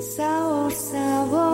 Sabor, sabor,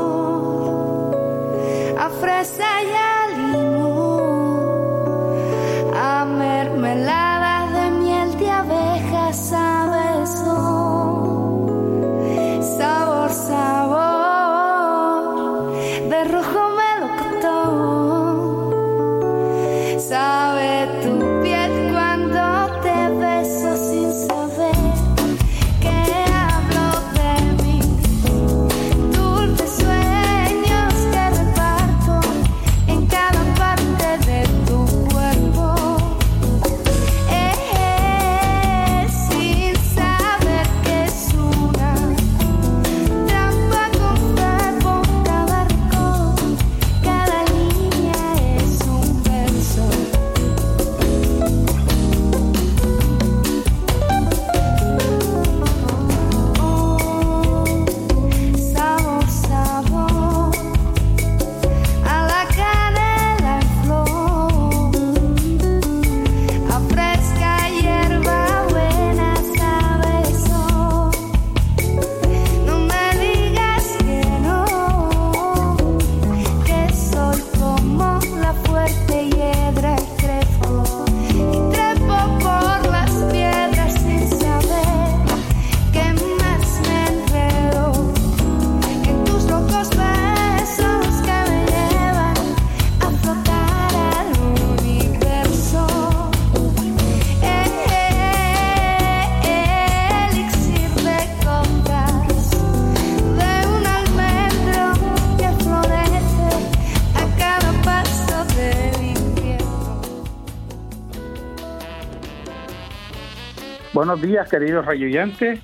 Buenos días, queridos radioyentes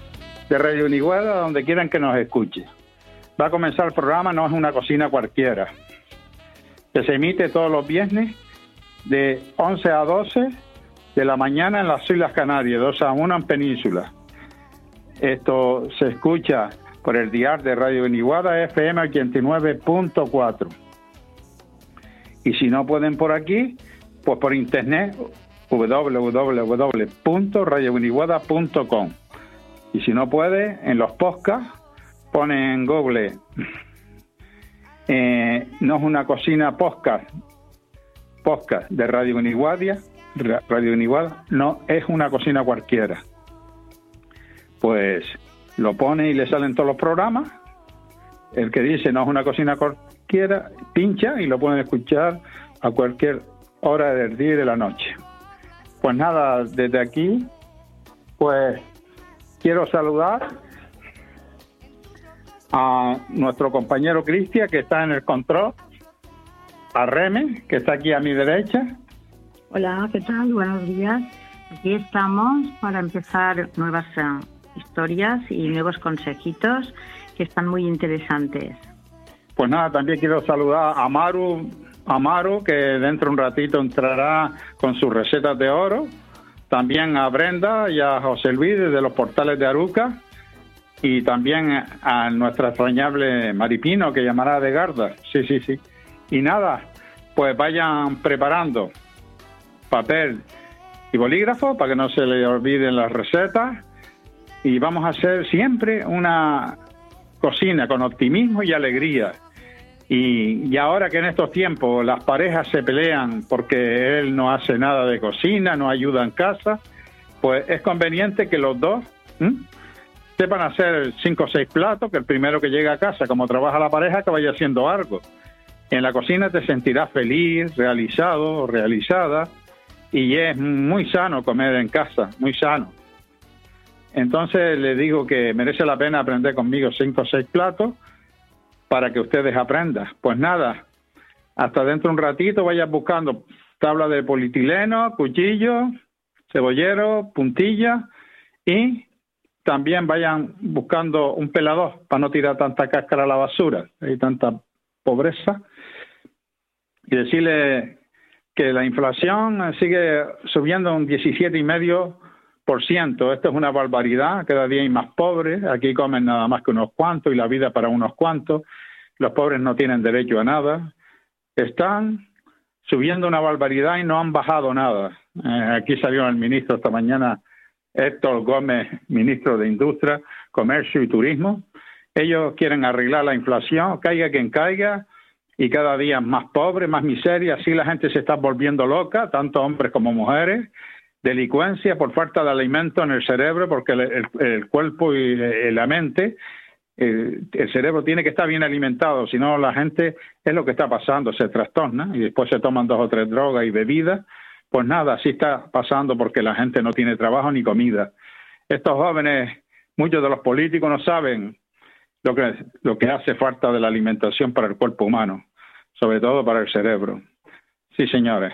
de Radio Uniguada, donde quieran que nos escuche. Va a comenzar el programa No es una cocina cualquiera, que se emite todos los viernes de 11 a 12 de la mañana en las Islas Canarias, 2 a 1 en Península. Esto se escucha por el dial de Radio Uniguada FM 89.4. Y si no pueden por aquí, pues por internet www.radiouniguada.com y si no puede, en los podcasts pone en Google eh, no es una cocina podcast podcast de Radio Uniguadia Ra- Radio Uniguada no es una cocina cualquiera. Pues lo pone y le salen todos los programas. El que dice no es una cocina cualquiera pincha y lo pueden escuchar a cualquier hora del día y de la noche pues nada, desde aquí, pues quiero saludar a nuestro compañero Cristian, que está en el control, a Reme, que está aquí a mi derecha, Hola, ¿qué tal? Buenos días. Aquí estamos para empezar nuevas eh, historias y nuevos consejitos que están muy interesantes. Pues nada, también quiero saludar a Maru, a Maru, que dentro de un ratito entrará con sus recetas de oro. También a Brenda y a José Luis desde los portales de Aruca. Y también a nuestra extrañable Maripino, que llamará de Garda. Sí, sí, sí. Y nada, pues vayan preparando papel y bolígrafo para que no se le olviden las recetas. Y vamos a hacer siempre una cocina con optimismo y alegría. Y, ahora que en estos tiempos las parejas se pelean porque él no hace nada de cocina, no ayuda en casa, pues es conveniente que los dos sepan hacer cinco o seis platos, que el primero que llega a casa, como trabaja la pareja, que vaya haciendo algo. En la cocina te sentirás feliz, realizado realizada, y es muy sano comer en casa, muy sano. Entonces le digo que merece la pena aprender conmigo cinco o seis platos para que ustedes aprendan. Pues nada, hasta dentro de un ratito vayan buscando tabla de polietileno, cuchillo, cebollero, puntilla y también vayan buscando un pelador para no tirar tanta cáscara a la basura, hay tanta pobreza. Y decirle que la inflación sigue subiendo un 17,5%. Esto es una barbaridad. Cada día hay más pobres. Aquí comen nada más que unos cuantos y la vida para unos cuantos. Los pobres no tienen derecho a nada. Están subiendo una barbaridad y no han bajado nada. Eh, aquí salió el ministro esta mañana, Héctor Gómez, ministro de Industria, Comercio y Turismo. Ellos quieren arreglar la inflación, caiga quien caiga, y cada día más pobre, más miseria, así la gente se está volviendo loca, tanto hombres como mujeres, delincuencia por falta de alimento en el cerebro, porque el, cuerpo y la mente, el, cerebro tiene que estar bien alimentado, si no la gente es lo que está pasando, se trastorna y después se toman dos o tres drogas y bebidas, pues nada, así está pasando porque la gente no tiene trabajo ni comida. Estos jóvenes, muchos de los políticos no saben lo que, lo que hace falta de la alimentación para el cuerpo humano, sobre todo para el cerebro. Sí, señores.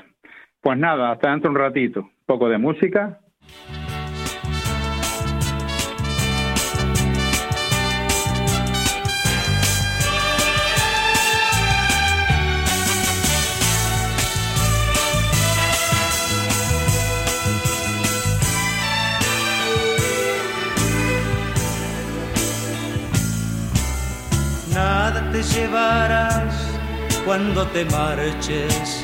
Pues nada, hasta dentro un ratito. Poco de música. Nada te llevarás cuando te marches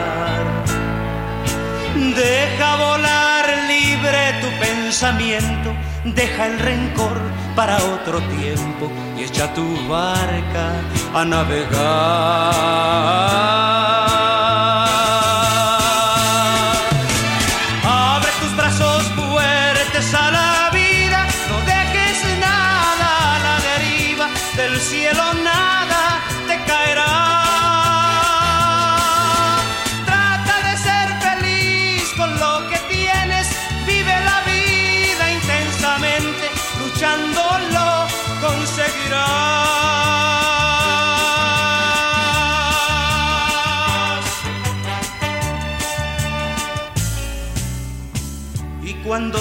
Deja el rencor para otro tiempo y echa tu barca a navegar.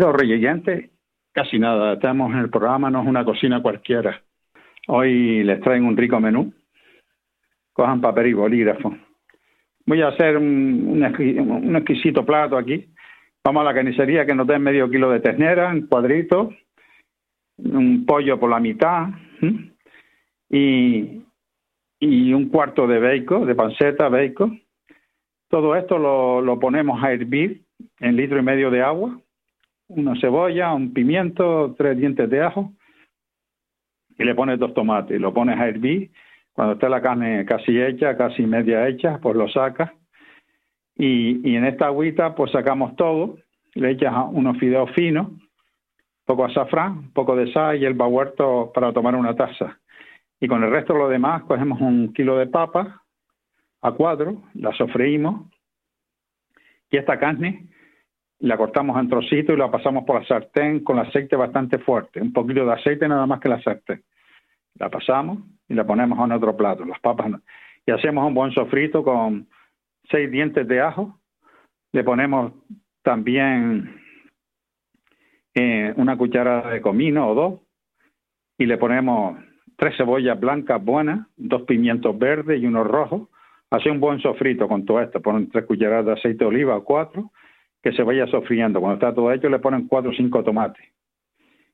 Queridos reyentes, casi nada, estamos en el programa, no es una cocina cualquiera. Hoy les traen un rico menú. Cojan papel y bolígrafo. Voy a hacer un, exquisito plato aquí. Vamos a la carnicería que nos den medio kilo de ternera en cuadritos, un pollo por la mitad y, un cuarto de bacon, de panceta, bacon. Todo esto lo ponemos a hervir en litro y medio de agua una cebolla, un pimiento, tres dientes de ajo y le pones dos tomates. Lo pones a hervir. Cuando esté la carne casi hecha, casi media hecha, pues lo sacas. Y, en esta agüita pues sacamos todo. Le echas unos fideos finos, poco azafrán, poco de sal y el huerto para tomar una taza. Y con el resto de lo demás cogemos un kilo de papa a cuadro, la sofreímos y esta carne la cortamos en trocitos y la pasamos por la sartén con aceite bastante fuerte, un poquito de aceite nada más que la sartén. La pasamos y la ponemos en otro plato, las papas. Y hacemos un buen sofrito con seis dientes de ajo. Le ponemos también eh, una cucharada de comino o dos y le ponemos tres cebollas blancas buenas, dos pimientos verdes y unos rojos. Hace un buen sofrito con todo esto. Ponen tres cucharadas de aceite de oliva o cuatro, que se vaya sofriendo. Cuando está todo hecho, le ponen cuatro o cinco tomates.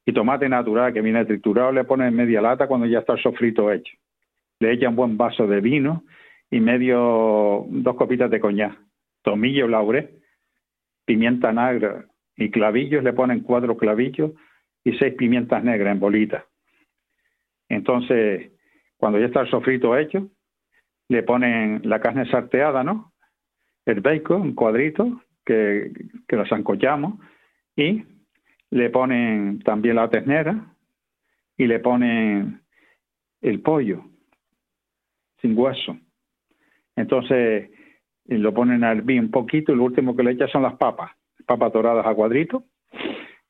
Y tomate natural que viene triturado, le ponen media lata cuando ya está el sofrito hecho. Le echan un buen vaso de vino y medio, dos copitas de coñac. Tomillo laurel, pimienta negra y clavillos, le ponen cuatro clavillos y seis pimientas negras en bolitas entonces, cuando ya está el sofrito hecho, le ponen la carne sarteada, ¿no? El bacon, un cuadrito, que, que lo sancochamos, y le ponen también la ternera y le ponen el pollo sin hueso. Entonces lo ponen a hervir un poquito y lo último que le echan son las papas, papas doradas a cuadritos.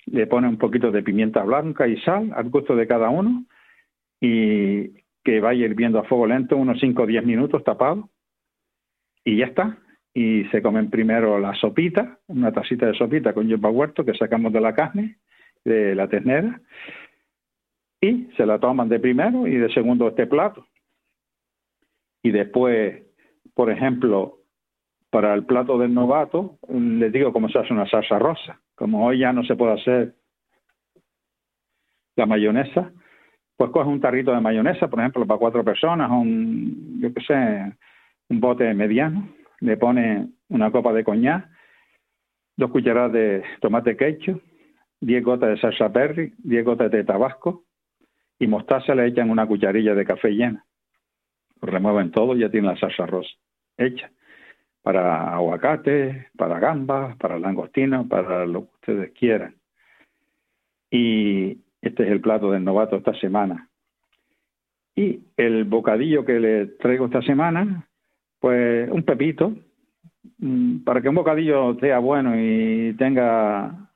Le ponen un poquito de pimienta blanca y sal al gusto de cada uno y que vaya hirviendo a fuego lento unos 5 o 10 minutos tapado y ya está. Y se comen primero la sopita, una tacita de sopita con yerba huerto que sacamos de la carne, de la ternera, y se la toman de primero y de segundo este plato. Y después, por ejemplo, para el plato del novato, les digo cómo se hace una salsa rosa. Como hoy ya no se puede hacer la mayonesa, pues coge un tarrito de mayonesa, por ejemplo, para cuatro personas, un, yo qué sé, un bote mediano, le pone una copa de coñac, dos cucharadas de tomate quecho, diez gotas de salsa perry, diez gotas de tabasco y mostaza le echan una cucharilla de café llena. Remueven todo y ya tiene la salsa rosa hecha. Para aguacate, para gambas, para langostinos, para lo que ustedes quieran. Y este es el plato del novato esta semana. Y el bocadillo que le traigo esta semana, pues un pepito, mm, para que un bocadillo sea bueno y tenga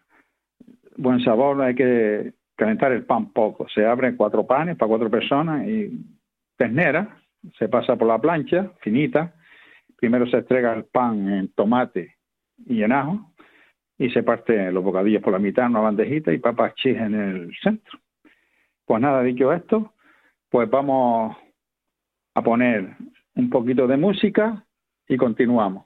buen sabor hay que calentar el pan poco. Se abren cuatro panes para cuatro personas y ternera, se pasa por la plancha finita, primero se entrega el pan en tomate y en ajo, y se parte los bocadillos por la mitad en una bandejita y papas chis en el centro. Pues nada, dicho esto, pues vamos a poner un poquito de música y continuamos.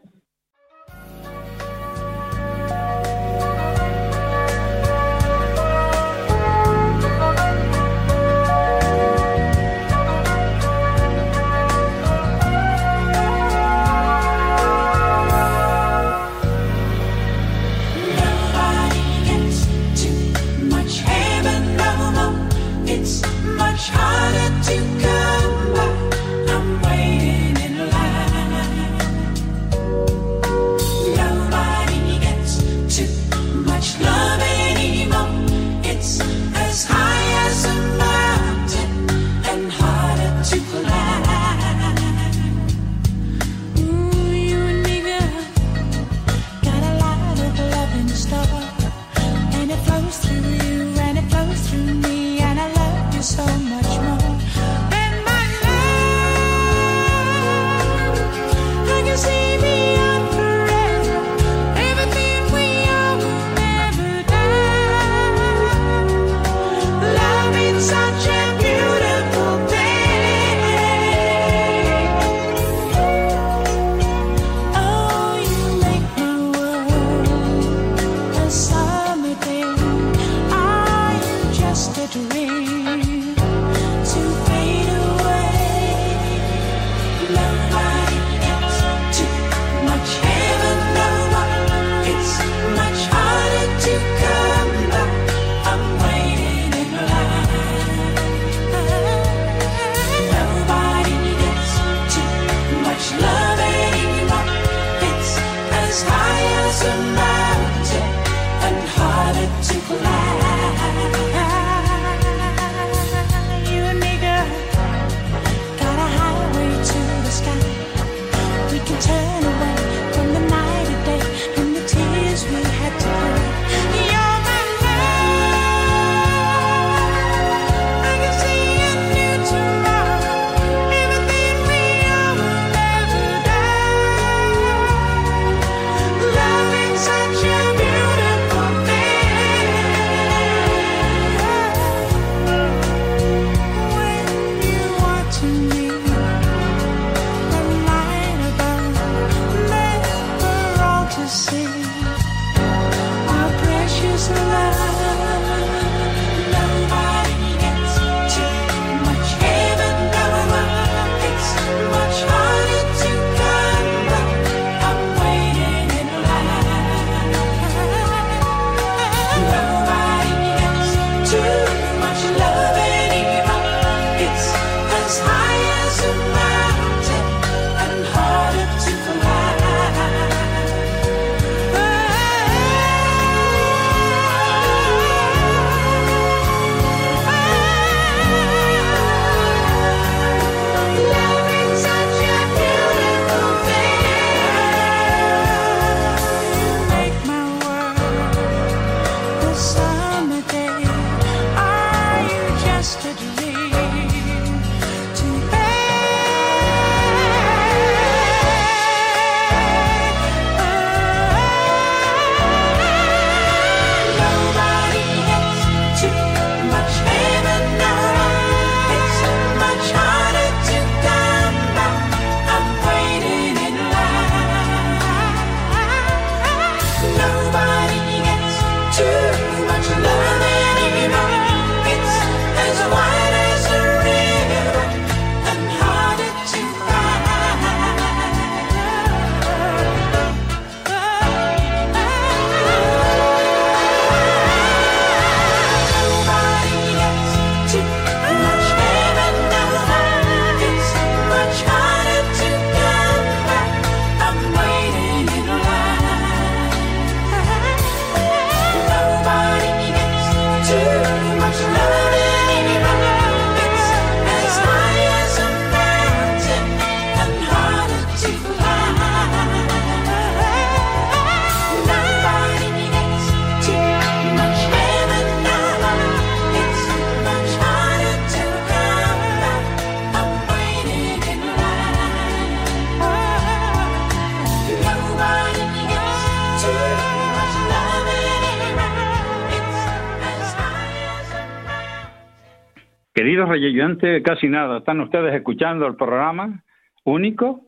Queridos reyentes, casi nada, están ustedes escuchando el programa único.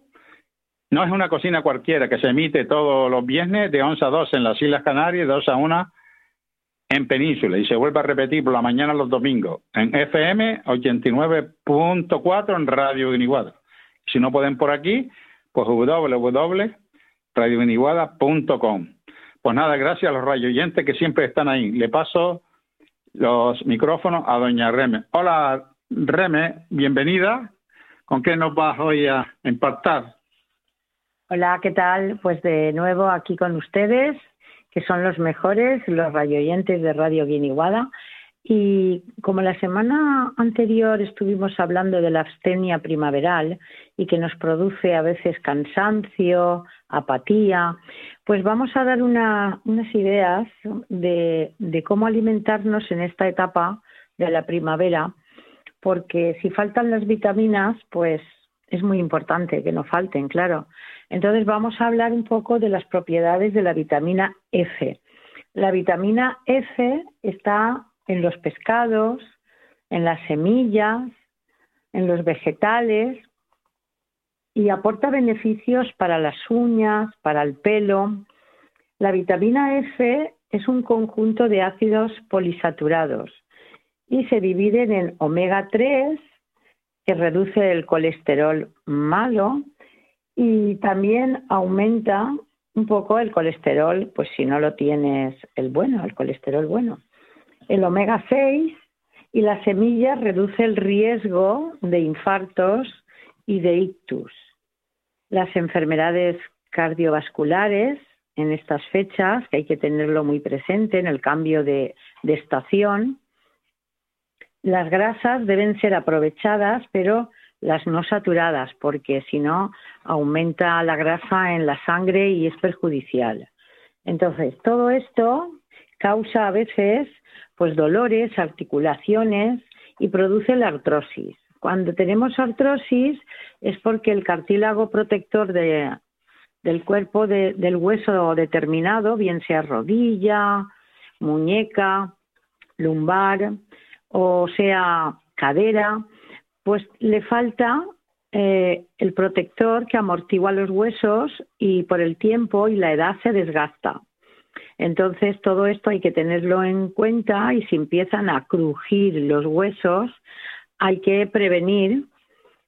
No es una cocina cualquiera que se emite todos los viernes de 11 a 12 en las Islas Canarias, de 2 a 1 en Península y se vuelve a repetir por la mañana los domingos en FM 89.4 en Radio Guiniguada. Si no pueden por aquí, pues www.radioguiniguada.com. Pues nada, gracias a los oyentes que siempre están ahí. Le paso los micrófonos a doña Reme. Hola, Reme, bienvenida. ¿Con qué nos vas hoy a impactar? Hola, ¿qué tal? Pues de nuevo aquí con ustedes que son los mejores, los radioyentes de Radio Guiniguada. Y como la semana anterior estuvimos hablando de la abstenia primaveral y que nos produce a veces cansancio, apatía, pues vamos a dar unas ideas de, de cómo alimentarnos en esta etapa de la primavera, porque si faltan las vitaminas, pues es muy importante que no falten, claro. Entonces vamos a hablar un poco de las propiedades de la vitamina F. La vitamina F está en los pescados, en las semillas, en los vegetales y aporta beneficios para las uñas, para el pelo. La vitamina F es un conjunto de ácidos polisaturados y se dividen en omega 3, que reduce el colesterol malo y también aumenta un poco el colesterol, pues si no lo tienes el bueno, el colesterol bueno. El omega 6 y la semilla reduce el riesgo de infartos y de ictus. Las enfermedades cardiovasculares en estas fechas, que hay que tenerlo muy presente en el cambio de, de estación, las grasas deben ser aprovechadas, pero las no saturadas, porque si no aumenta la grasa en la sangre y es perjudicial. Entonces, todo esto causa a veces pues dolores, articulaciones y produce la artrosis. Cuando tenemos artrosis es porque el cartílago protector del cuerpo del hueso determinado, bien sea rodilla, muñeca, lumbar, o sea cadera, pues le falta eh, el protector que amortigua los huesos y por el tiempo y la edad se desgasta. Entonces todo esto hay que tenerlo en cuenta y si empiezan a crujir los huesos hay que prevenir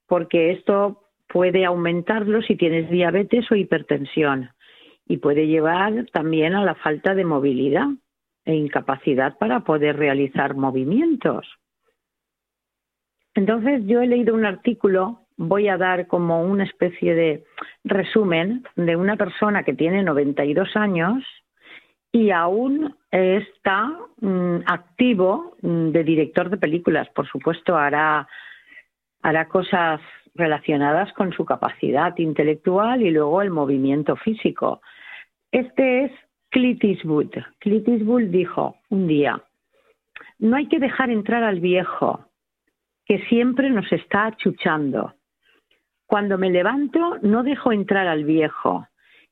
porque esto puede aumentarlo si tienes diabetes o hipertensión y puede llevar también a la falta de movilidad e incapacidad para poder realizar movimientos. Entonces yo he leído un artículo, voy a dar como una especie de resumen de una persona que tiene 92 años y aún está mm, activo mm, de director de películas. Por supuesto, hará, hará cosas relacionadas con su capacidad intelectual y luego el movimiento físico. Este es Clint Eastwood. Dijo un día, no hay que dejar entrar al viejo, que siempre nos está achuchando. Cuando me levanto, no dejo entrar al viejo,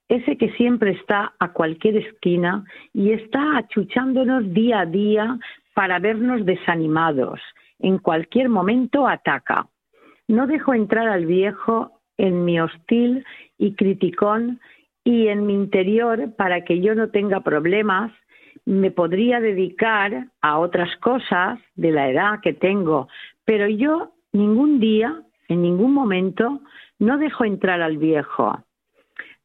ese que siempre está a cualquier esquina y está achuchándonos día a día para vernos desanimados. En cualquier momento ataca. No dejo entrar al viejo en mi hostil y criticón y en mi interior para que yo no tenga problemas me podría dedicar a otras cosas de la edad que tengo, pero yo ningún día, en ningún momento, no dejo entrar al viejo.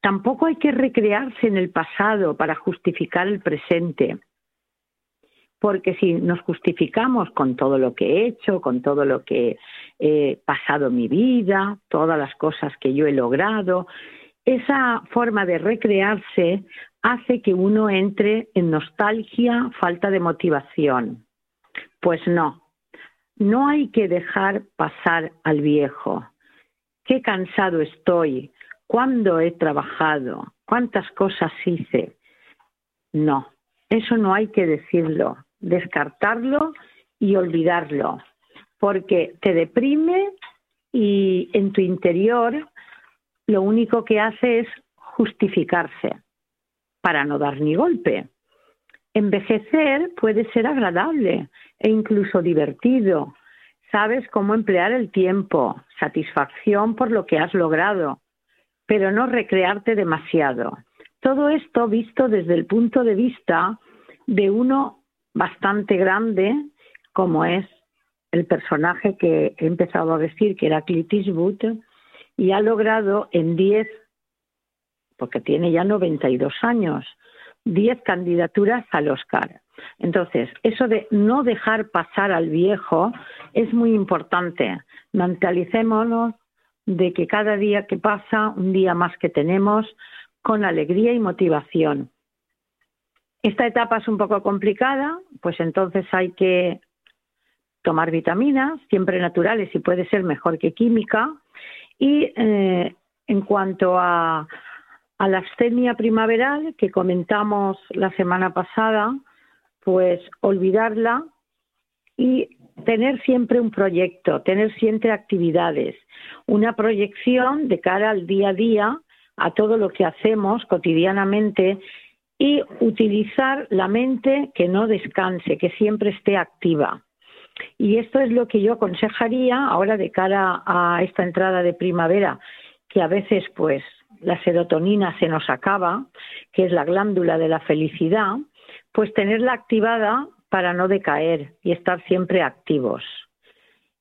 Tampoco hay que recrearse en el pasado para justificar el presente, porque si nos justificamos con todo lo que he hecho, con todo lo que he pasado en mi vida, todas las cosas que yo he logrado, esa forma de recrearse hace que uno entre en nostalgia, falta de motivación. Pues no, no hay que dejar pasar al viejo. Qué cansado estoy, cuándo he trabajado, cuántas cosas hice. No, eso no hay que decirlo, descartarlo y olvidarlo, porque te deprime y en tu interior lo único que hace es justificarse para no dar ni golpe. Envejecer puede ser agradable e incluso divertido sabes cómo emplear el tiempo, satisfacción por lo que has logrado, pero no recrearte demasiado. Todo esto visto desde el punto de vista de uno bastante grande, como es el personaje que he empezado a decir, que era Clint Eastwood, y ha logrado en 10, porque tiene ya 92 años, 10 candidaturas al Oscar. Entonces, eso de no dejar pasar al viejo es muy importante. Mentalicémonos de que cada día que pasa, un día más que tenemos, con alegría y motivación. Esta etapa es un poco complicada, pues entonces hay que tomar vitaminas, siempre naturales y puede ser mejor que química. Y eh, en cuanto a, a la astenia primaveral que comentamos la semana pasada, pues olvidarla y tener siempre un proyecto, tener siempre actividades, una proyección de cara al día a día, a todo lo que hacemos cotidianamente y utilizar la mente que no descanse, que siempre esté activa. Y esto es lo que yo aconsejaría ahora de cara a esta entrada de primavera, que a veces pues la serotonina se nos acaba, que es la glándula de la felicidad, pues tenerla activada para no decaer y estar siempre activos.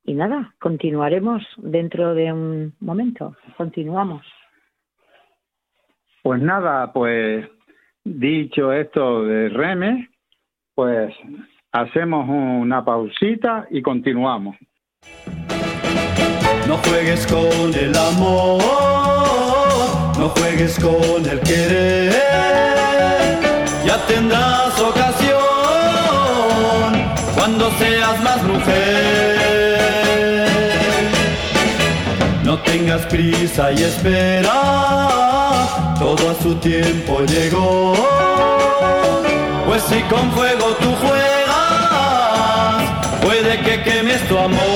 Y nada, continuaremos dentro de un momento. Continuamos. Pues nada, pues dicho esto de Reme, pues hacemos una pausita y continuamos. No juegues con el amor, no juegues con el querer, ya tendrás ocasión cuando seas más mujer. No tengas prisa y espera, todo a su tiempo llegó. Pues si con fuego tú juegas, puede que quemes tu amor.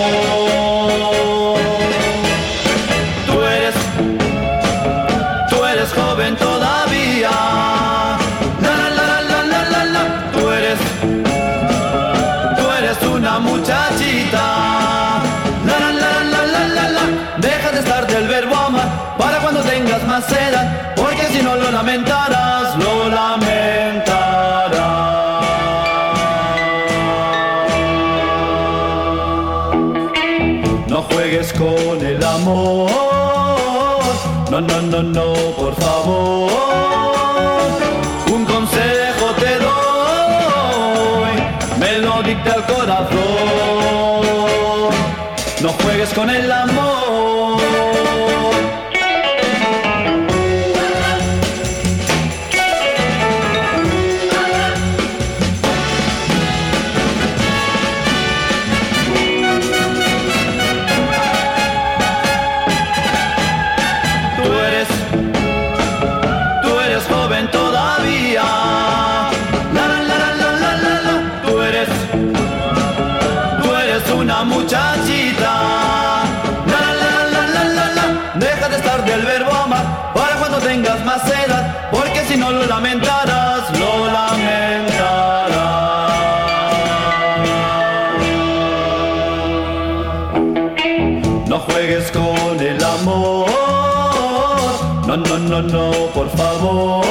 No, no, por favor.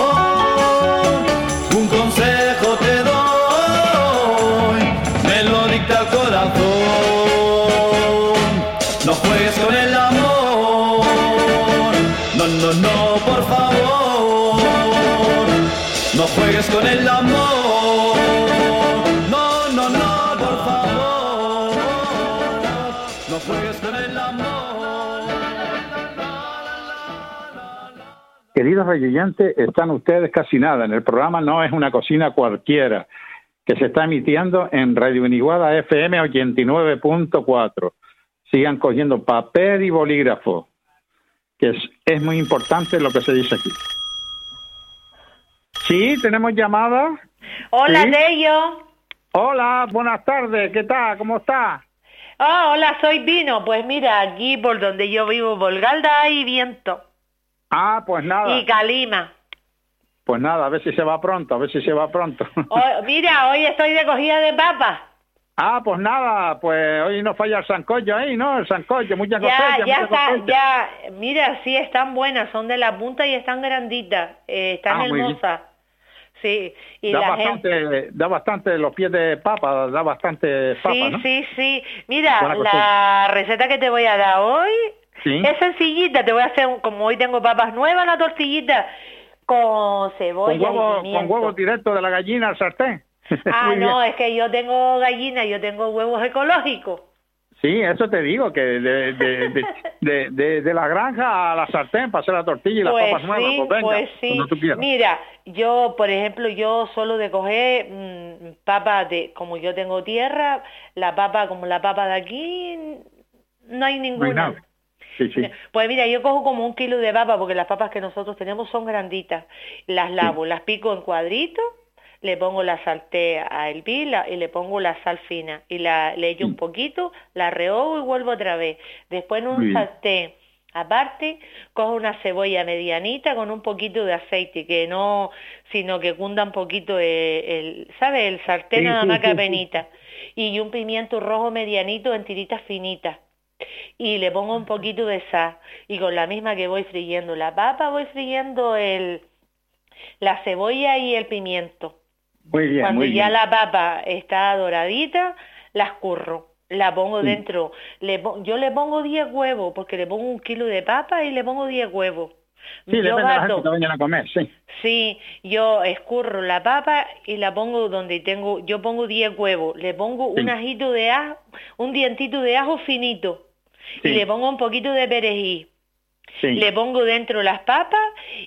Queridos oyentes, están ustedes casi nada. En el programa no es una cocina cualquiera que se está emitiendo en Radio Uniguada FM 89.4. Sigan cogiendo papel y bolígrafo, que es, es muy importante lo que se dice aquí. Sí, tenemos llamada. Hola, ¿Sí? Hola, buenas tardes, ¿qué tal? ¿Cómo está? Ah, hola, soy Dino. Pues mira, aquí por donde yo vivo, Volgalda hay viento. Ah, pues nada. Y calima. Pues nada, a ver si se va pronto, a ver si se va pronto. Oh, mira, hoy estoy de cogida de papas. Ah, pues nada, pues hoy no falla el sancocho ahí, ¿no? El sancocho, muchas Ya, cosecha, ya está, ya, mira, sí están buenas, son de la punta y están granditas, eh, están Ah, hermosas. Sí, y Da la gente... bastante, da bastante los pies de papa, da bastante papa, Sí, ¿no? sí, sí. Mira, la receta que te voy a dar hoy Sí. es sencillita. Te voy a hacer, un- como hoy tengo papas nuevas, una tortillita con cebolla Con huevo, y con huevo directo de la gallina al sartén. Ah, Muy bien. no, es que yo tengo gallina, yo tengo huevos ecológicos. Sí, eso te digo, que de, de, de, de, la granja a la sartén para hacer la tortilla y las Pues papas nuevas, sí, pues venga, pues sí. tú. Mira, yo, por ejemplo, yo solo de coger mm, papa de, como yo tengo tierra, la papa como la papa de aquí, no hay No hay ninguna. Sí, sí. Pues mira, yo cojo como un kilo de papa porque las papas que nosotros tenemos son granditas. Las lavo, las pico en cuadritos, le pongo la saltea a hervir la- y le pongo la sal fina y la, le echo un poquito, la rehogo y vuelvo otra vez. Después en un sartén aparte cojo una cebolla medianita con un poquito de aceite, que no, sino que cunda un poquito el, el ¿sabes? El sartén Sí, nada más sí, que sí. apenita. Y un pimiento rojo medianito en tiritas finitas y le pongo un poquito de sal y con la misma que voy friendo la papa voy friendo el la cebolla y el pimiento. Muy bien, Cuando muy ya bien. la papa está doradita, la escurro, la pongo Sí. dentro. Le yo le pongo 10 huevos porque le pongo un kilo de papa y le pongo 10 huevos. Sí, yo depende de la gente que vayan a comer, sí. Sí, yo escurro la papa y la pongo donde tengo, yo pongo 10 huevos, le pongo Sí. un ajito de ajo, un dientito de ajo finito Sí. y le pongo un poquito de perejil. sí. Le pongo dentro las papas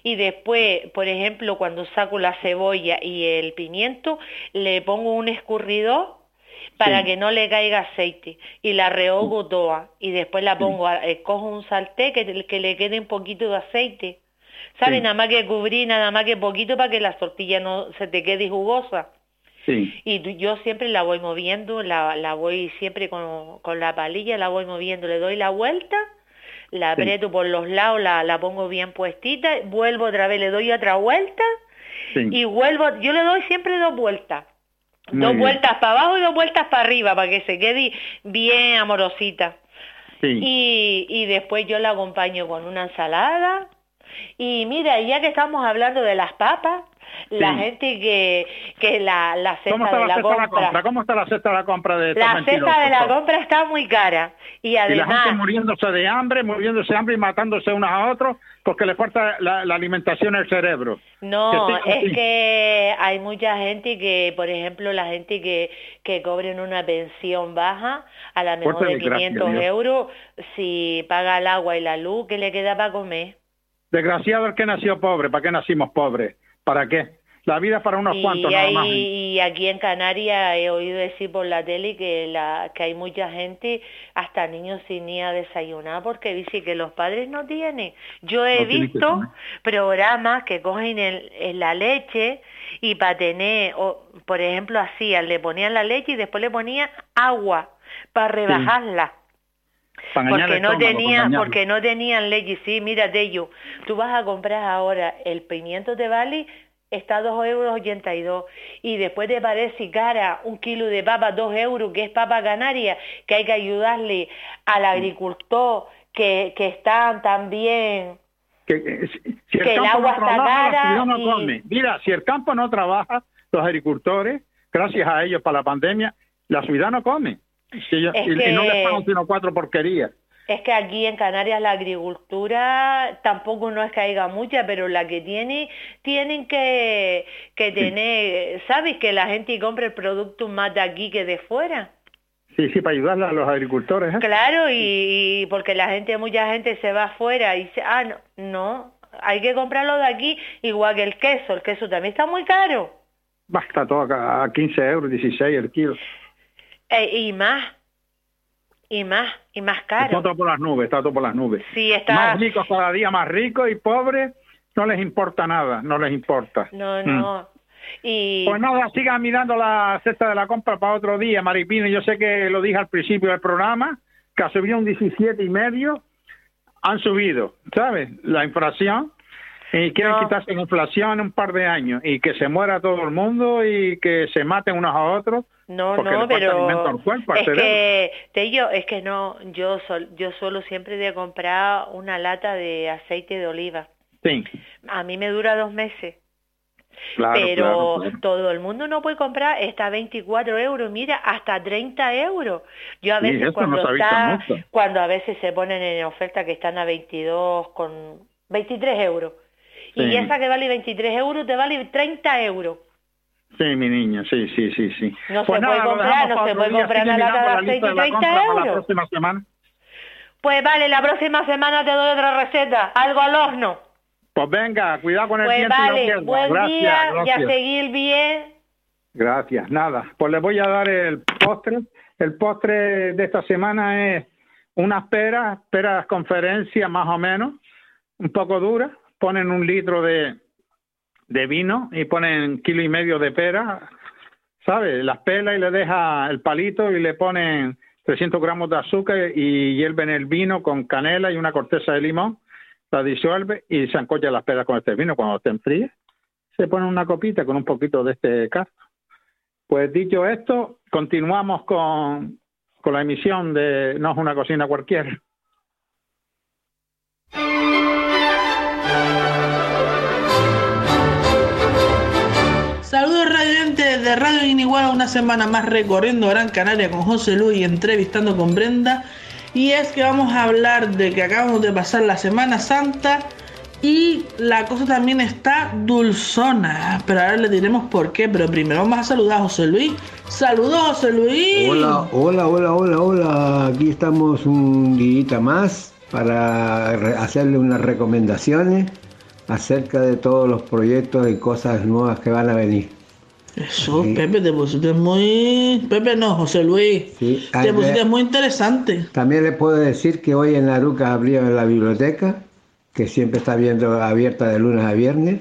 y después, por ejemplo, cuando saco la cebolla y el pimiento, le pongo un escurridor para Sí. que no le caiga aceite y la rehogo toda y después la pongo, a- eh, cojo un sartén que, que le quede un poquito de aceite. ¿Sabes? Sí. Nada más que cubrir, nada más que poquito para que la tortilla no se te quede jugosa. sí. Y yo siempre la voy moviendo, la, la voy siempre con, con la palilla, la voy moviendo, le doy la vuelta, la aprieto por los lados, la, la pongo bien puestita, vuelvo otra vez, le doy otra vuelta y vuelvo, yo le doy siempre dos vueltas. Muy dos bien. vueltas para abajo y dos vueltas para arriba para que se quede bien amorosita. sí. Y, y después yo la acompaño con una ensalada. Y mira, ya que estamos hablando de las papas, la gente que, que la, la ¿Cómo cesta está de la cesta compra, compra? ¿Cómo está la cesta de la compra de la cesta de la compra está muy cara. Y Y la además, gente muriéndose de hambre, muriéndose de hambre y matándose unos a otros porque le falta la, la alimentación al cerebro. no, que es que hay mucha gente que, por ejemplo, la gente que, que cobren una pensión baja, a la mejor Fuerte de desgracia, 500 Dios. euros, si paga el agua y la luz, ¿qué le queda para comer? Desgraciado el que nació pobre. ¿Para qué nacimos pobres? ¿Para qué? La vida es para unos y, cuantos nada ahí- más. y aquí en Canarias he oído decir por la tele que, la, que hay mucha gente, hasta niños sin ni a desayunar, porque dice que los padres no tienen. Yo he No visto programas que cogen el, el- la leche y para tener, o, por ejemplo, hacían, le ponían la leche y después le ponían agua para rebajarla. Porque no tenían, porque no tenían leche, sí, mira de ello. Tú vas a comprar ahora el pimiento de Bali, está a 2 euros 82 y después te parece cara un kilo de papa 2 euros que es papa canaria que hay que ayudarle al agricultor que, que están también que, eh, si, si que el agua no está trabaja, cara la y- come. Mira, si el campo no trabaja, los agricultores, gracias a ellos para la pandemia, la ciudad no come. Si y, y no que- les pagan sino cuatro porquerías. Es que aquí en Canarias la agricultura tampoco no es que haya mucha, pero la que tiene, tienen que, que tener, ¿sabes? Que la gente compre el producto más de aquí que de fuera. Sí, sí, para ayudarle a los agricultores. ¿eh? Claro, y, y porque la gente, mucha gente se va afuera y dice, ah, no, no, hay que comprarlo de aquí, igual que el queso, el queso también está muy caro. Bah, está todo a 15 euros, 16 el kilo. Eh, y más, y más, y más Está caro. todo por las nubes, está todo por las nubes. Sí, está... Más ricos cada día más ricos y pobres no les importa nada, no les importa. No, Mm. no. Y... Pues nada, sigan mirando la cesta de la compra para otro día, Maripino. Yo sé que lo dije al principio del programa, que ha subido un 17 y medio, han subido, ¿sabes? La inflación y quieren No. quitarse la inflación en un par de años y que se muera todo el mundo y que se maten unos a otros No, Porque no, pero al cuerpo, es que Tello, es que no, yo sol, yo solo siempre de comprar una lata de aceite de oliva. Sí, A mí me dura dos meses, claro, pero claro, claro. todo el mundo no puede comprar, está a 24 euros, mira, hasta 30 euros. Yo a veces cuando no está, cuando a veces se ponen en oferta que están a 22 con 23 euros. Y esa que vale 23 euros te vale 30 euros. Sí, mi niña, sí, sí, sí, sí. No se Pues nada, puede comprar, no se puede comprar lista aceite de la 30 compra para la euros. próxima semana. Pues vale, la próxima semana te doy otra receta, algo al horno. Pues venga, cuidado con el Pues y no vale, buen gracias, día y a gracias. seguir bien. Gracias, nada. Pues le voy a dar el postre. El postre de esta semana es unas peras, peras conferencia más o menos, un poco duras. Ponen un litro de, de vino y ponen kilo y medio de pera, ¿sabes? Las pelas y le deja el palito y le ponen 300 gramos de azúcar y hierven el vino con canela y una corteza de limón, la disuelve y se ancolla las peras con este vino. Cuando estén frías, se pone una copita con un poquito de este cazo. Pues dicho esto, continuamos con, con la emisión de No es una cocina cualquiera. Radiantes de Radio Iniguala, una semana más recorriendo Gran Canaria con José Luis entrevistando con Brenda. Y es que vamos a hablar de que acabamos de pasar la Semana Santa y la cosa también está dulzona. Pero ahora le diremos por qué. Pero primero vamos a saludar a José Luis. Saludos, José Luis. Hola, hola, hola, hola, hola. Aquí estamos un día más para hacerle unas recomendaciones acerca de todos los proyectos y cosas nuevas que van a venir. Eso, Sí. Pepe, te pusiste muy. Pepe no, José Luis. Sí, Te pusiste muy interesante. También les puedo decir que hoy en Aruca abrieron la biblioteca, que siempre está viendo, abierta de lunes a viernes,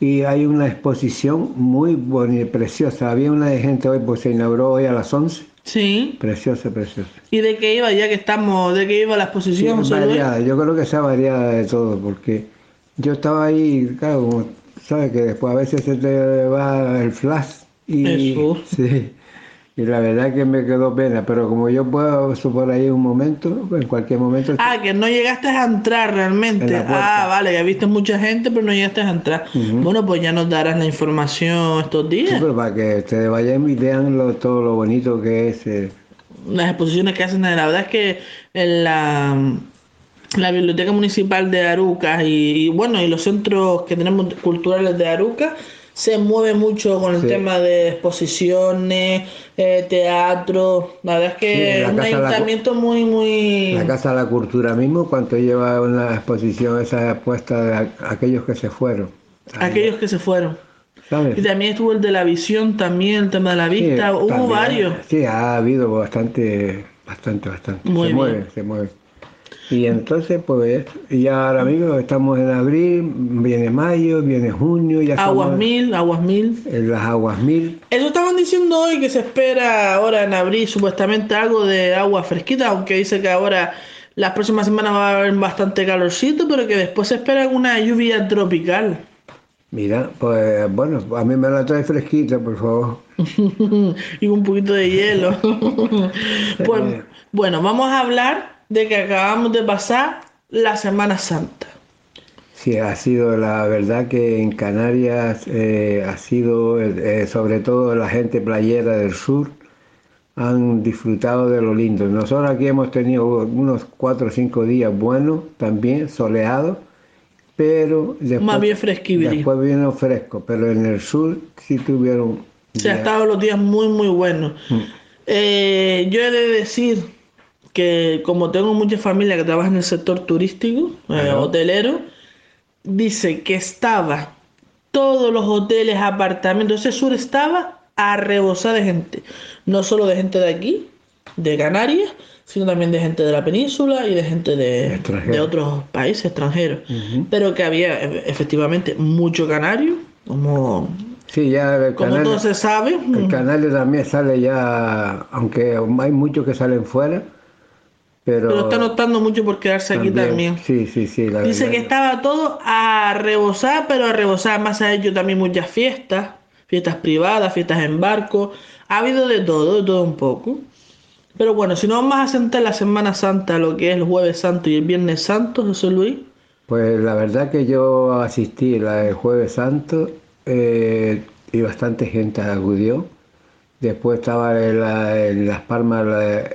y hay una exposición muy bonita, preciosa. Había una de gente hoy, pues se inauguró hoy a las 11. Sí. Preciosa, preciosa. ¿Y de qué iba ya que estamos? ¿De qué iba la Sí, exposición, Luis? variada, yo creo que sea variada de todo, porque yo estaba ahí, claro, como sabes que después a veces se te va el flash y Eso. sí, y la verdad que me quedó pena, pero como yo puedo por ahí un momento, en cualquier momento, Ah, que no llegaste a entrar En realmente. puerta. Ah, vale, ya viste mucha gente, pero no llegaste a entrar. Bueno, pues ya nos darás la información estos sí, días. pero para que ustedes vayan y vean lo- todo lo bonito que es. eh, Las exposiciones que hacen, la verdad es que en la, la Biblioteca Municipal de Aruca y, y, bueno, y los centros que tenemos culturales de Aruca se mueve mucho con el Sí. tema de exposiciones, eh, teatro. La verdad es que es un la- ayuntamiento muy, muy... La Casa de la Cultura mismo, cuando lleva una exposición esa puesta de a- aquellos que se fueron. Aquellos que se fueron. ¿sabes? Y también estuvo el de la visión, también el tema de la Sí, vista, hubo también. varios. Sí, ha habido bastante, bastante, bastante. Muy se bien. mueve, se mueve. Y entonces, pues, ya ahora mismo estamos en abril, viene mayo, viene junio, ya Aguas estamos mil, aguas mil. en las aguas mil. Eso estaban diciendo hoy que se espera ahora en abril supuestamente algo de agua fresquita, aunque dice que ahora las próximas semanas va a haber bastante calorcito, pero que después se espera una lluvia tropical. Mira, pues bueno, a mí me la trae fresquita, por favor. y un poquito de hielo. pues Eh. bueno, vamos a hablar de que acabamos de pasar la Semana Santa. Sí, ha sido la verdad que en Canarias eh, ha sido, eh, sobre todo la gente playera del sur, han disfrutado de lo lindo. Nosotros aquí hemos tenido unos cuatro o cinco días buenos, también soleados, pero después, Más bien después vino fresco, pero en el sur sí tuvieron... Se ha días- estado los días muy, muy buenos. Mm. Eh, yo he de decir que como tengo mucha familia que trabaja en el sector turístico, eh, hotelero, dice que estaba todos los hoteles, apartamentos, ese sur estaba a rebosar de gente. No solo de gente de aquí, de Canarias, sino también de gente de la península y de gente de, de otros países extranjeros. Ujú. Pero que había e- efectivamente mucho canario, como, Sí, ya el como todo se sabe. el canal también sale ya, aunque hay muchos que salen fuera, pero... Pero está notando mucho por quedarse aquí también. Sí, sí, sí. la Dice verdad que estaba todo a rebosar, pero a rebosar. Más ha hecho también muchas fiestas. fiestas privadas, fiestas en barco, ha habido de todo, de todo un poco. Pero bueno, si nos vamos a sentar la Semana Santa, lo que es el Jueves Santo y el Viernes Santo, José Luis. Pues la verdad que yo asistí del Jueves Santo eh, y bastante gente acudió. Después estaba en, la- en Las Palmas, la-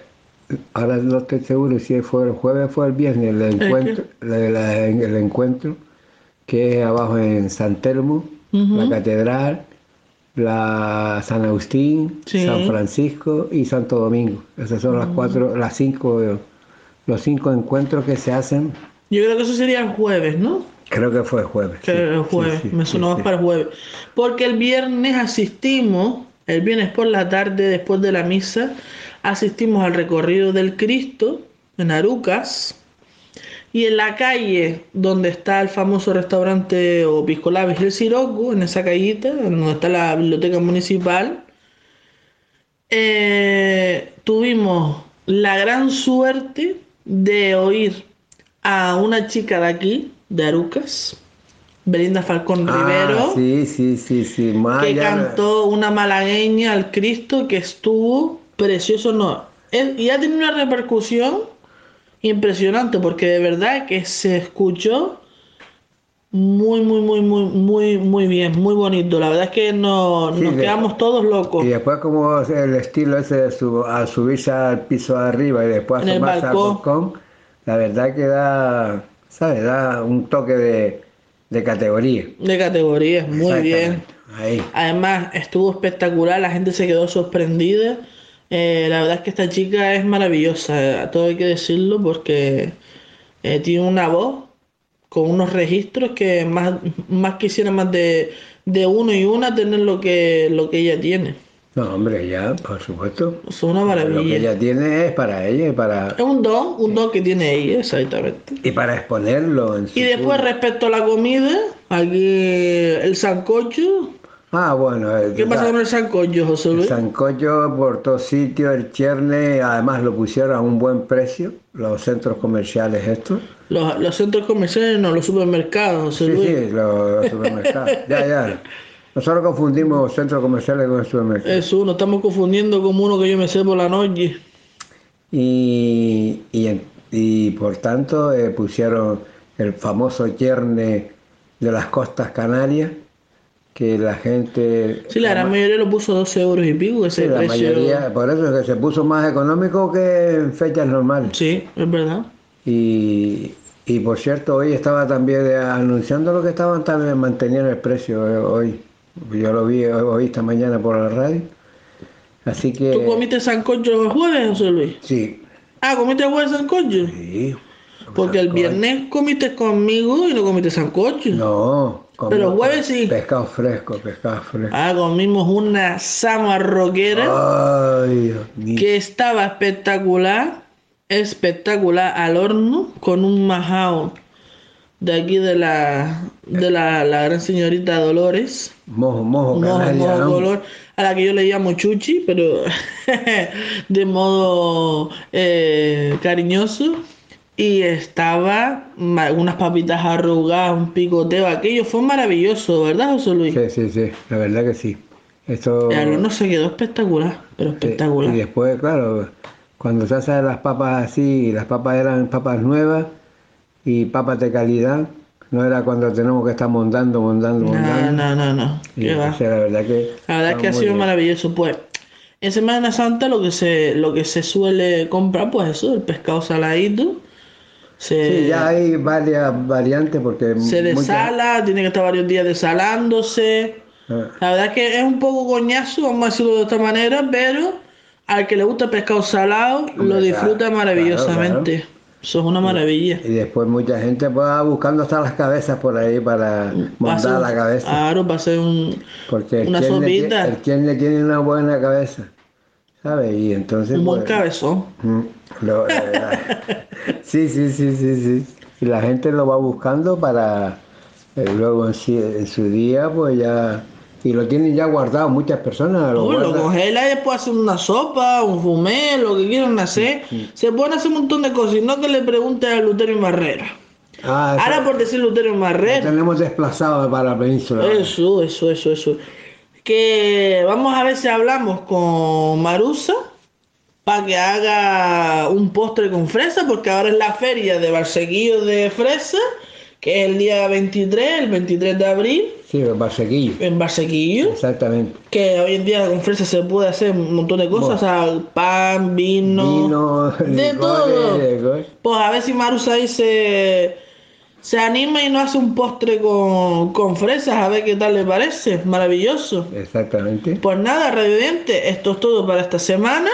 ahora no estoy seguro si fue el jueves o fue el viernes, el encuentro, la- la- el encuentro que es abajo en San Telmo, la catedral, la San Agustín, Sí. San Francisco y Santo Domingo. Esas son las cuatro, las cinco, los cinco encuentros que se hacen. Yo creo que eso sería el jueves, ¿no? Creo que fue el jueves. Que sí, el jueves, sí, me sonó más para el jueves. Porque el viernes asistimos, el viernes por la tarde, después de la misa, asistimos al recorrido del Cristo en Arucas. Y en la calle donde está el famoso restaurante o Pisco Labis El Siroco, en esa callita, donde está la biblioteca municipal, eh, tuvimos la gran suerte de oír a una chica de aquí, de Arucas, Belinda Falcón Ah, Rivero, sí, sí, sí, sí. que cantó una malagueña al Cristo que estuvo precioso. No, él- y ha tenido una repercusión impresionante porque de verdad que se escuchó muy, muy, muy, muy, muy, muy bien, muy bonito. La verdad es que no, Sí, nos de- quedamos todos locos. Y después como el estilo ese de su- al subirse al piso de arriba y después asomarse al balcón. la verdad que da, ¿sabes? Da un toque de, de categoría. De categoría, muy bien. Ahí. Además, estuvo espectacular, la gente se quedó sorprendida. Eh, la verdad es que esta chica es maravillosa, todo hay que decirlo, porque eh, tiene una voz con unos registros que más, más quisiera más de, de uno y una tener lo que, lo que ella tiene. No, hombre, ya, por supuesto. Es una Lo que maravilla. ella tiene es para ella y para, Es un don, un don que tiene ella, exactamente. y para exponerlo en su Y después respecto a la comida, aquí el sancocho. Ah, bueno. eh, ¿Qué pasa con el sancocho, José El Luis? sancocho por todos sitios, el chierne, además lo pusieron a un buen precio, los centros comerciales estos. Los, los centros comerciales, no, los supermercados, José Sí, Luis. sí, los supermercados. ya, ya. Nosotros confundimos centros comerciales con supermercados. Es uno, estamos confundiendo como uno que yo me sé por la noche. Y, y, y por tanto eh, pusieron el famoso chierne de las costas canarias, que la gente... Sí, la gran mayoría lo puso 12 euros y pico, ese Sí, la precio. mayoría, por eso es que se puso más económico que en fechas normales. Sí, es verdad. Y, y por cierto, hoy estaba también eh, anunciando lo que estaban también manteniendo el precio eh, hoy. Yo lo vi hoy, hoy esta mañana por la radio. Así que... ¿Tú comiste sancocho el jueves, José Luis? Sí. Ah, ¿comiste el jueves sancocho? Sí. Porque el viernes comiste conmigo y no comiste sancocho. No. Pero jueves sí. Pescado fresco, pescado fresco. Ah, comimos una samarroquera Ay, Dios mío. que estaba espectacular, espectacular al horno con un majao de aquí de la de la, la gran señorita Dolores, Mojo, mojo, mojo, canaria, mojo ¿no? color, a la que yo le llamo Chuchi, pero de modo eh, cariñoso. Y estaba unas papitas arrugadas, un picoteo, aquello fue maravilloso, ¿verdad, José Luis? Sí, sí, sí, la verdad que sí. Esto... El horno se quedó espectacular, pero Sí, espectacular. Y después, claro, cuando se hacen las papas así, las papas eran papas nuevas y papas de calidad, no era cuando tenemos que estar montando, montando, No, montando. no, no, no. Y ¿Qué va? la verdad que... La verdad es que ha sido bien. maravilloso. Pues en Semana Santa lo que se, lo que se suele comprar, pues eso, el pescado saladito. Se, Sí, ya hay varias variantes porque... se muchas- desala, tiene que estar varios días desalándose. Ah, La verdad es que es un poco coñazo, vamos a decirlo de esta manera, pero al que le gusta el pescado salado lo disfruta claro, maravillosamente. claro, Eso es una maravilla. Y después mucha gente pues, va buscando hasta las cabezas por ahí para montar la cabeza. Claro, va a ser un, Porque el una tie- sopita. el chierne tiene una buena cabeza, ¿sabes? Y entonces... un buen pues, cabezón. Mm, lo- eh, sí, sí, sí, sí, sí. Y la gente lo va buscando para eh, luego en, sí- en su día, pues ya. Y lo tienen ya guardado muchas personas. Lo Uy, lo congela y después hacen una sopa, un fumé, lo que quieran hacer. Se pueden hacer un montón de cosas y no que le pregunten a Luterio Marrera. Ah, eso Ahora por decir Luterio lo Marrera. tenemos desplazado para la península. Eso, eso, eso, eso. que vamos a ver si hablamos con Marusa para que haga un postre con fresa, porque ahora es la feria de Barseguillo de fresa, que es el día 23, el 23 de abril. Sí, en Barseguillo. En Barseguillo. Exactamente. Que hoy en día con fresa se puede hacer un montón de cosas, o sea, pan, vino, Vino, de licores, todo. licores. Pues a ver si Marusa ahí se, anima y nos hace un postre con, con fresas, a ver qué tal le parece. Maravilloso. Exactamente. Pues nada, Radiante, esto es todo para esta semana.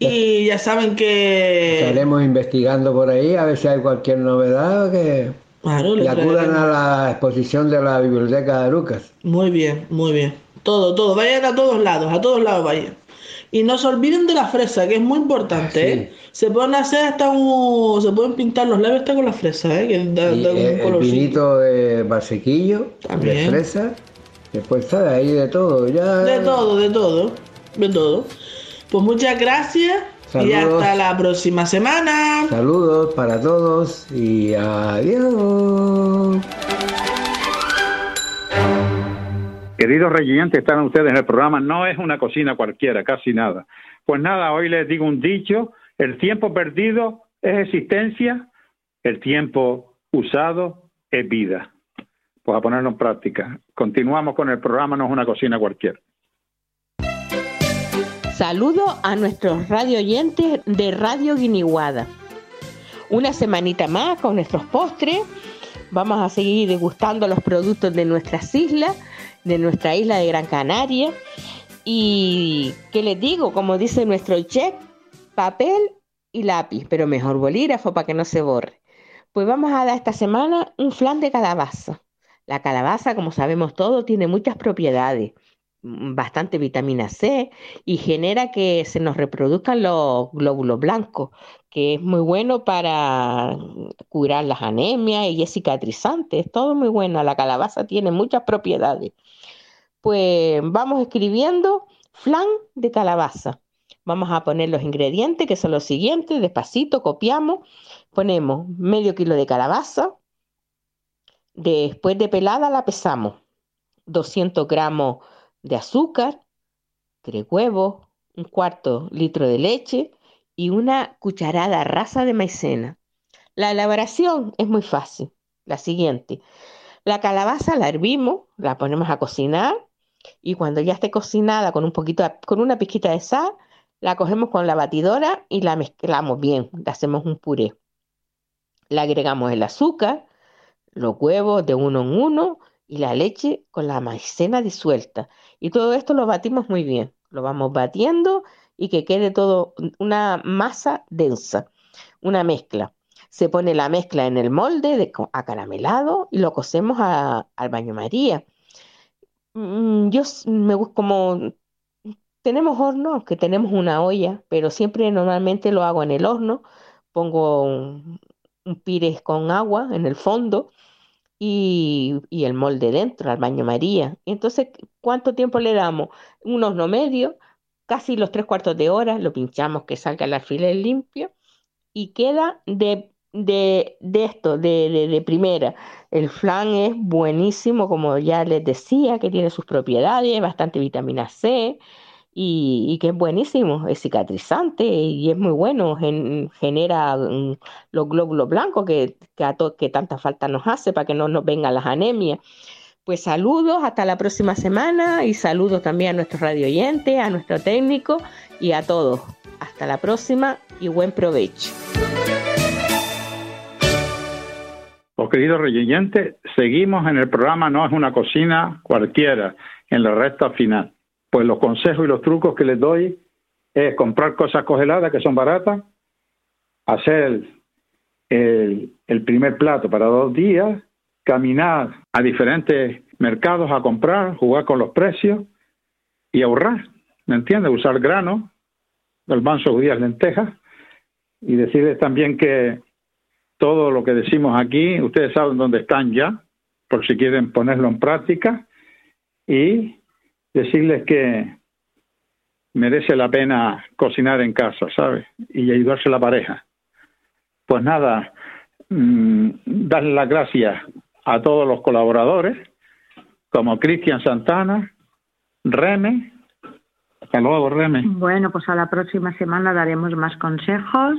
Y ya saben que. Estaremos investigando por ahí a ver si hay cualquier novedad que Claro, y acudan a la exposición de la biblioteca de Lucas. Muy bien, muy bien. Todo, todo. Vayan a todos lados, a todos lados vayan. Y no se olviden de la fresa, que es muy importante, Sí. ¿eh? Se pueden hacer hasta un... Se pueden pintar los labios hasta con la fresa, ¿eh? Que da, da un eh, el colorcito. vinito de barsequillo, de fresa, después sabe ahí de todo. Ya... De todo, de todo. De todo. Pues muchas gracias. Y hasta la próxima semana. Saludos para todos y adiós. Queridos reyentes, están ustedes en el programa. No es una cocina cualquiera, casi nada. Pues nada, hoy les digo un dicho: el tiempo perdido es existencia, el tiempo usado es vida. Pues a ponerlo en práctica. Continuamos con el programa, no es una cocina cualquiera. Saludo a nuestros radio oyentes de Radio Guiniguada. Una semanita más con nuestros postres. Vamos a seguir degustando los productos de nuestras islas, de nuestra isla de Gran Canaria. Y, ¿qué les digo? Como dice nuestro chef, papel y lápiz, pero mejor bolígrafo para que no se borre. Pues vamos a dar esta semana un flan de calabaza. La calabaza, como sabemos todos, tiene muchas propiedades bastante vitamina C y genera que se nos reproduzcan los glóbulos blancos, que es muy bueno para curar las anemias y es cicatrizante, es todo muy bueno. La calabaza tiene muchas propiedades. Pues vamos escribiendo flan de calabaza. Vamos a poner los ingredientes que son los siguientes, despacito copiamos, ponemos medio kilo de calabaza, después de pelada la pesamos, 200 gramos de azúcar, tres huevos, un cuarto litro de leche y una cucharada rasa de maicena. La elaboración es muy fácil. La siguiente. La calabaza la hervimos, la ponemos a cocinar y cuando ya esté cocinada con un poquito, con una pizquita de sal, la cogemos con la batidora y la mezclamos bien, le hacemos un puré. Le agregamos el azúcar, los huevos de uno en uno y la leche con la maicena disuelta. Y todo esto lo batimos muy bien. Lo vamos batiendo y que quede todo una masa densa, una mezcla. Se pone la mezcla en el molde de acaramelado y lo cocemos a- al baño María. Mm, Yo me gusta como tenemos horno, que tenemos una olla, pero siempre normalmente lo hago en el horno. Pongo un pires con agua en el fondo y, el molde dentro, al baño María. Entonces, ¿cuánto tiempo le damos? Un horno medio, casi los tres cuartos de hora, lo pinchamos que salga el alfiler limpio y queda de, de, de esto, de, de, de primera. El flan es buenísimo, como ya les decía, que tiene sus propiedades, bastante vitamina C y, que es buenísimo, es cicatrizante y es muy bueno, gen- genera mm, los glóbulos blancos que, que, a to- tanta falta nos hace para que no nos vengan las anemias. Pues saludos, hasta la próxima semana y saludos también a nuestros radio oyentes, a nuestro técnico y a todos. Hasta la próxima y buen provecho. Pues queridos reyentes, seguimos en el programa No es una cocina cualquiera, en la recta final. Pues los consejos y los trucos que les doy es comprar cosas congeladas que son baratas, hacer el, primer plato para dos días, caminar a diferentes mercados a comprar, jugar con los precios y ahorrar, ¿me entiendes? Usar grano, garbanzos, judías, lentejas y decirles también que todo lo que decimos aquí, ustedes saben dónde están ya, por si quieren ponerlo en práctica, y decirles que merece la pena cocinar en casa, ¿sabes? Y ayudarse a la pareja. Pues nada, mmm, darle las gracias a todos los colaboradores, como Cristian Santana, Reme. Hasta luego, Reme. Bueno, pues a la próxima semana daremos más consejos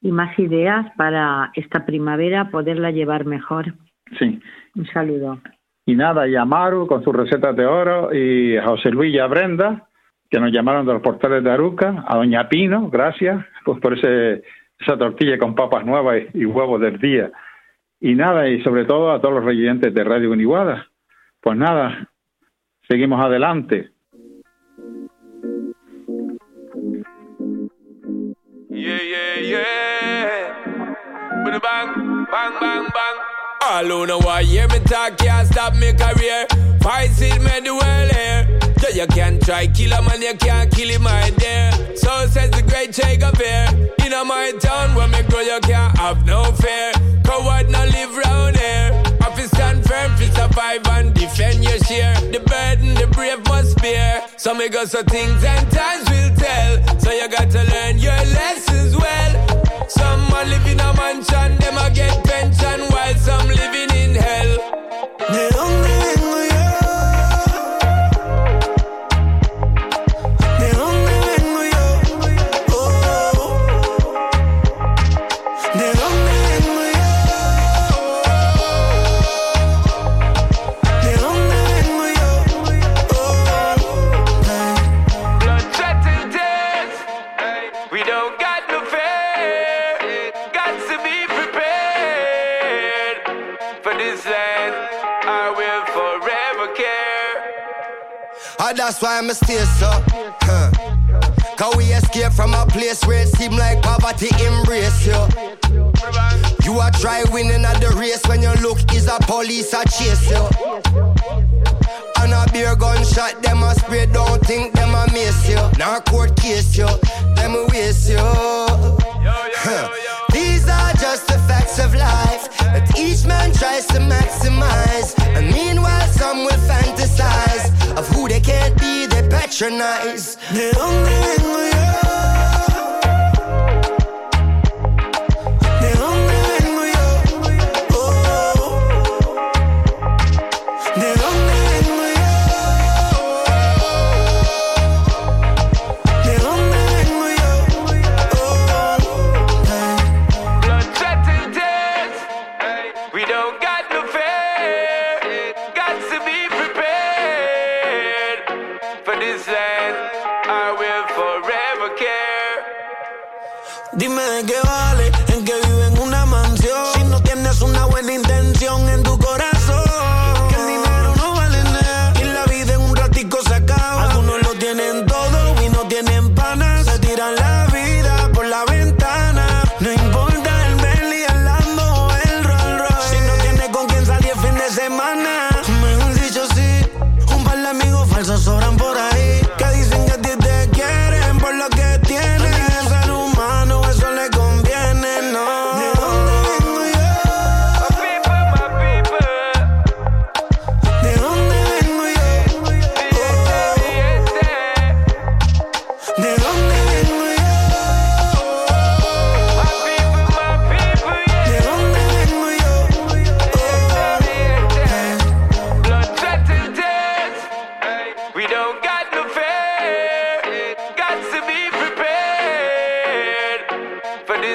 y más ideas para esta primavera poderla llevar mejor. Sí. Un saludo. Y nada, y a Maru con sus recetas de oro, y José Luis y a Brenda, que nos llamaron de los portales de Aruca, a Doña Pino, gracias, pues por ese, esa tortilla con papas nuevas y, huevos del día. Y nada, y sobre todo a todos los residentes de Radio Uniguada. Pues nada, seguimos adelante. All who know why hear me talk can't stop me career. Fight it, me the world here. So you can try kill a man, you can't kill him right there. So says the great Che Guevara. In my town, where me grow, you can't have no fear. Coward not live round here. Office stand firm to survive and defend your share. The burden, the brave must bear. So me go so things and times will tell. So you got to learn your lessons well. Some are living a mansion, them a get pension, while some living why I'm stay so. Huh. Cause we escape from a place where it seem like poverty embrace you. You are try winning at the race when you look is a police a chase you. And a beer gunshot, them a spray, don't think them a miss you. Now court case you, them a waste you. Huh. These are just the facts of life that each man tries to maximize. And meanwhile, patronize. ¿De dónde vengo yo?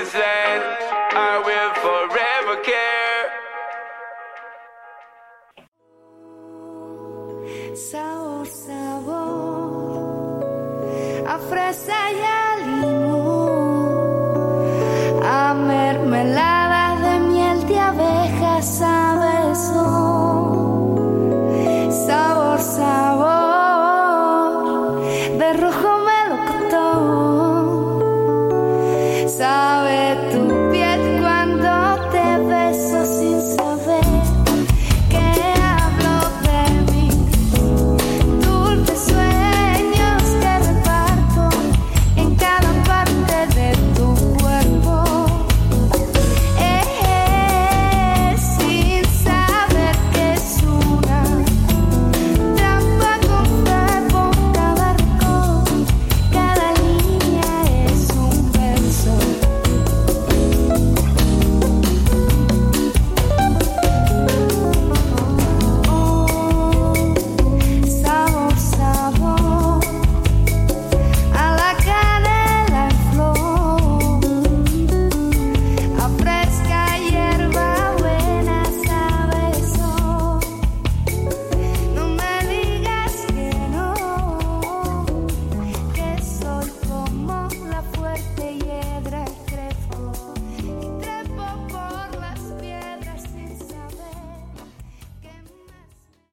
Queensland.